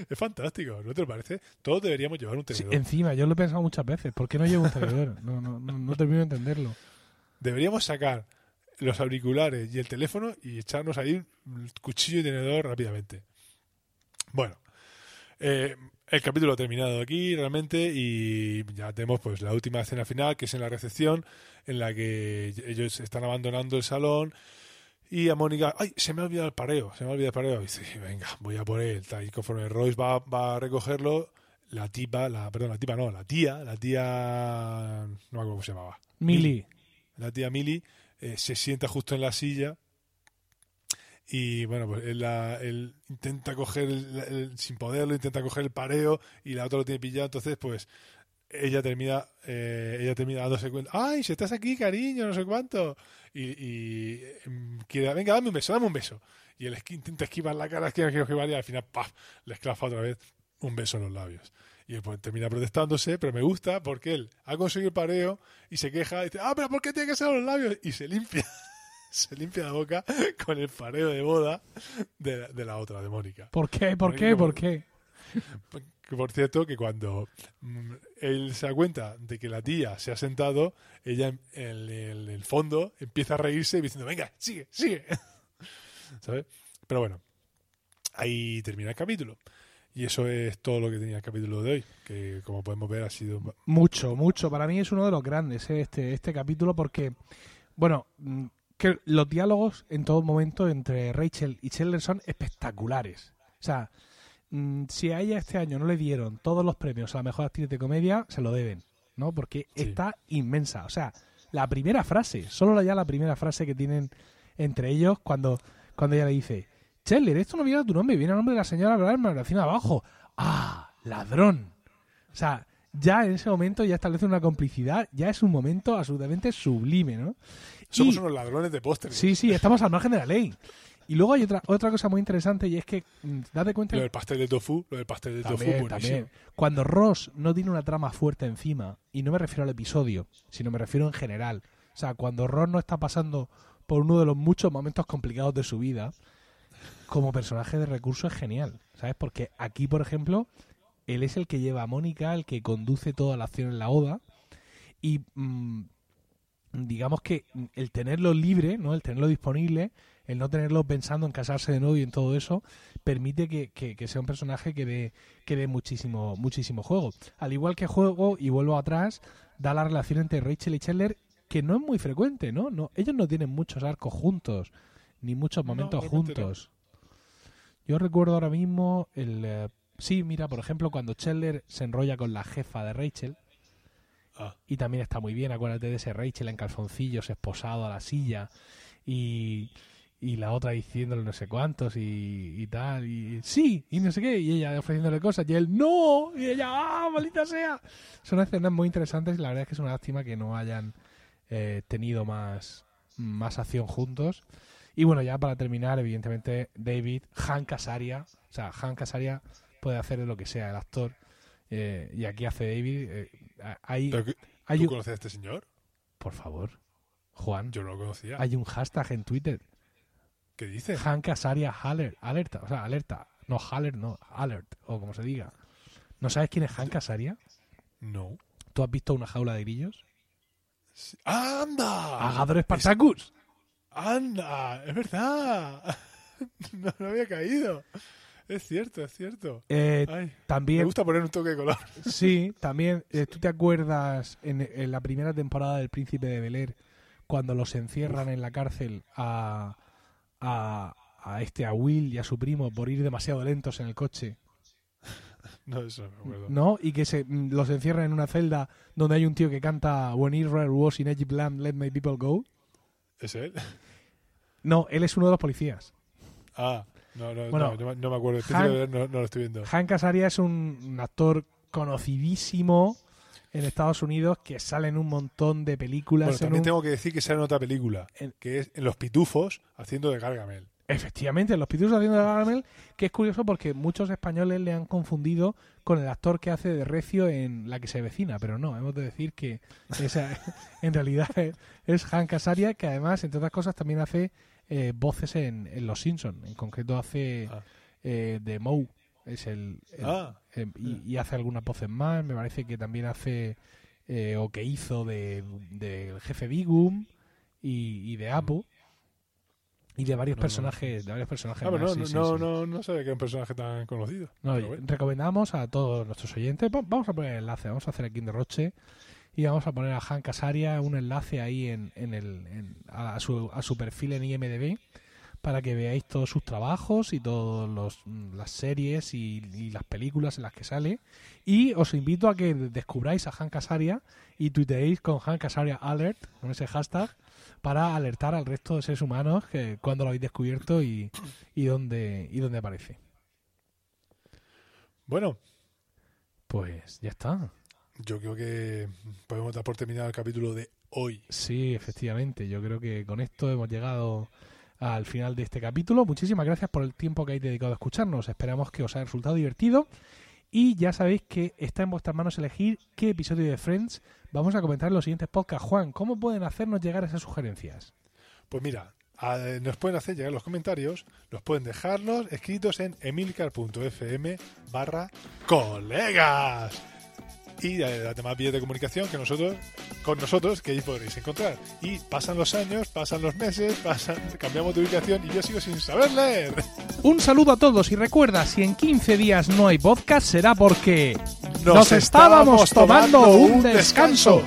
Es fantástico, ¿no te lo parece? Todos deberíamos llevar un Sí, tenedor. encima, yo lo he pensado muchas veces. ¿Por qué no llevo un tenedor? No, no, no, no termino de entenderlo. Deberíamos sacar los auriculares y el teléfono y echarnos ahí cuchillo y tenedor rápidamente. Bueno, eh, el capítulo ha terminado aquí realmente y ya tenemos pues la última escena final que es en la recepción en la que ellos están abandonando el salón y a Mónica, ay, se me ha olvidado el pareo, se me ha olvidado el pareo. Y dice, venga, voy a por él. Y conforme Royce va, va a recogerlo, la tipa, la, perdón, la tipa no, la tía, la tía, no me acuerdo cómo se llamaba, Mili. la tía Mili eh, se sienta justo en la silla y bueno, pues él, la- él intenta coger, el- sin poderlo, intenta coger el pareo y la otra lo tiene pillado, entonces pues ella termina eh, ella termina dándose cuenta, ay, si estás aquí, cariño, no sé cuánto, y, y em, quiere, venga, dame un beso, dame un beso, y él intenta esquivar la cara, esquiva, esquiva, esquivar, y al final, ¡paf!, le esclafa otra vez un beso en los labios. Y después termina protestándose, pero me gusta porque él ha conseguido el pareo y se queja y dice, ah, pero ¿por qué tiene que ser los labios? Y se limpia, [laughs] se limpia la boca con el pareo de boda de la, de la otra, de Mónica. ¿Por qué? ¿Por Mónica qué? ¿Por qué? Que por cierto, que cuando mm, él se da cuenta de que la tía se ha sentado, ella en, en- en el fondo empieza a reírse y diciendo, venga, sigue, sigue. [laughs] ¿Sabes? Pero bueno, ahí termina el capítulo. Y eso es todo lo que tenía el capítulo de hoy, que como podemos ver ha sido... Mucho, mucho. Para mí es uno de los grandes eh, este, este capítulo porque, bueno, mm, que los diálogos en todo momento entre Rachel y Chandler son espectaculares. O sea, mm, si a ella este año no le dieron todos los premios a la mejor actriz de comedia, se lo deben, ¿no? Porque Sí. está inmensa. O sea, la primera frase, solo ya la primera frase que tienen entre ellos cuando, cuando ella le dice, Chandler, esto no viene a tu nombre, viene a nombre de la señora Bradman, encima abajo. ¡Ah! ¡Ladrón! O sea, ya en ese momento ya establece una complicidad, ya es un momento absolutamente sublime, ¿no? Somos Y- unos ladrones de póster. Sí, sí, estamos al margen de la ley. Y luego hay otra, otra cosa muy interesante y es que, mm, date cuenta... Lo del pastel de tofu, lo del pastel de tofu, También, buenísimo. también. Cuando Ross no tiene una trama fuerte encima, y no me refiero al episodio, sino me refiero en general. O sea, cuando Ross no está pasando por uno de los muchos momentos complicados de su vida, como personaje de recurso es genial, ¿sabes? Porque aquí, por ejemplo, él es el que lleva a Mónica, el que conduce toda la acción en la Oda, y mm, digamos que el tenerlo libre, ¿no? El tenerlo disponible, el no tenerlo pensando en casarse de nuevo y en todo eso, permite que, que- que sea un personaje que dé, que dé muchísimo, muchísimo juego. Al igual que juego, y vuelvo atrás, da la relación entre Rachel y Chandler, que no es muy frecuente, ¿no? no ellos no tienen muchos arcos juntos, ni muchos momentos no. juntos. Yo recuerdo ahora mismo el... eh, sí, mira, por ejemplo, cuando Chandler se enrolla con la jefa de Rachel, Ah, y también está muy bien, acuérdate de ese Rachel en calzoncillos esposado a la silla y, y la otra diciéndole no sé cuántos y, y tal, y sí, y no sé qué, y ella ofreciéndole cosas y él no, y ella, ah, maldita sea. Son escenas muy interesantes y la verdad es que es una lástima que no hayan eh, tenido más, más acción juntos. Y bueno, ya para terminar, evidentemente, David, Hank Azaria, o sea, Hank Azaria puede hacer lo que sea el actor. eh, y aquí hace David. eh, hay, ¿Pero que- hay ¿Tú un- conoces a este señor? por favor, Juan, Yo no lo conocía. hay un hashtag en Twitter. ¿Qué dices? Hank Azaria Haller, alerta, o sea, alerta. No, Haller, no, alert, o como se diga. ¿No sabes quién es Hank Azaria? No. ¿Tú has visto una jaula de grillos? Sí. ¡Anda! ¡Agador Spartacus! ¡Anda! ¡Es verdad! [laughs] no, no había caído. Es cierto, es cierto. Eh, Ay, me también, gusta poner un toque de color. [laughs] sí, también, eh, ¿tú te acuerdas en, en la primera temporada del Príncipe de Bel Air cuando los encierran en la cárcel a, a, a este, a Will y a su primo por ir demasiado lentos en el coche? No, eso no me acuerdo. ¿No? Y que se mm, los encierran en una celda donde hay un tío que canta When Israel was in Egypt land, let my people go. ¿Es él? No, él es uno de los policías. Ah, no, no, Bueno, no, no, me- acuerdo. El Han- no, no lo estoy viendo. Hank Azaria es un, actor conocidísimo en Estados Unidos que sale en un montón de películas. Bueno, en también un- tengo que decir que sale en otra película, En- que es en Los Pitufos, haciendo de Gargamel. Efectivamente, los Pitufos haciendo de Gargamel, que es curioso porque muchos españoles le han confundido con el actor que hace de Recio en La que se vecina, pero no, hemos de decir que esa, [laughs] en realidad es, es Hank Azaria, que además, entre otras cosas, también hace eh, voces en, en Los Simpsons. En concreto hace Ah. eh, de Moe, es el, el- Ah, eh, y, y hace algunas voces más. Me parece que también hace eh, o que hizo de, del jefe Bigum y, y de Apu y de varios No, no. personajes, de varios personajes. Ah, más, no, sí, no, sí, no, sí. no, no sabía que era un personaje tan conocido. Bueno. recomendamos a todos nuestros oyentes. va- Vamos a poner el enlace, vamos a hacer aquí en Derroche y vamos a poner a Hank Azaria un enlace ahí en, en el, en- a, su, a su perfil en IMDb para que veáis todos sus trabajos y todas las series y, y las películas en las que sale. Y os invito a que descubráis a Hank Azaria y tuiteéis con Hank Azaria Alert, con ese hashtag, para alertar al resto de seres humanos que cuando lo habéis descubierto y, y dónde, y dónde aparece. Bueno, Pues ya está. yo creo que podemos dar por terminado el capítulo de hoy. Sí, efectivamente. Yo creo que con esto hemos llegado al final de este capítulo. Muchísimas gracias por el tiempo que habéis dedicado a escucharnos. Esperamos que os haya resultado divertido. Y ya sabéis que está en vuestras manos elegir qué episodio de Friends vamos a comentar en los siguientes podcasts. Juan, ¿cómo pueden hacernos llegar esas sugerencias? Pues mira, nos pueden hacer llegar los comentarios, los pueden dejarnos escritos en emilcar.fm barra colegas. Y eh, date más vías de comunicación que nosotros, con nosotros, que ahí podréis encontrar. Y pasan los años, pasan los meses, pasan, cambiamos de ubicación y yo sigo sin saber leer. Un saludo a todos y recuerda, si en 15 días no hay podcast será porque Nos estábamos tomando un descanso.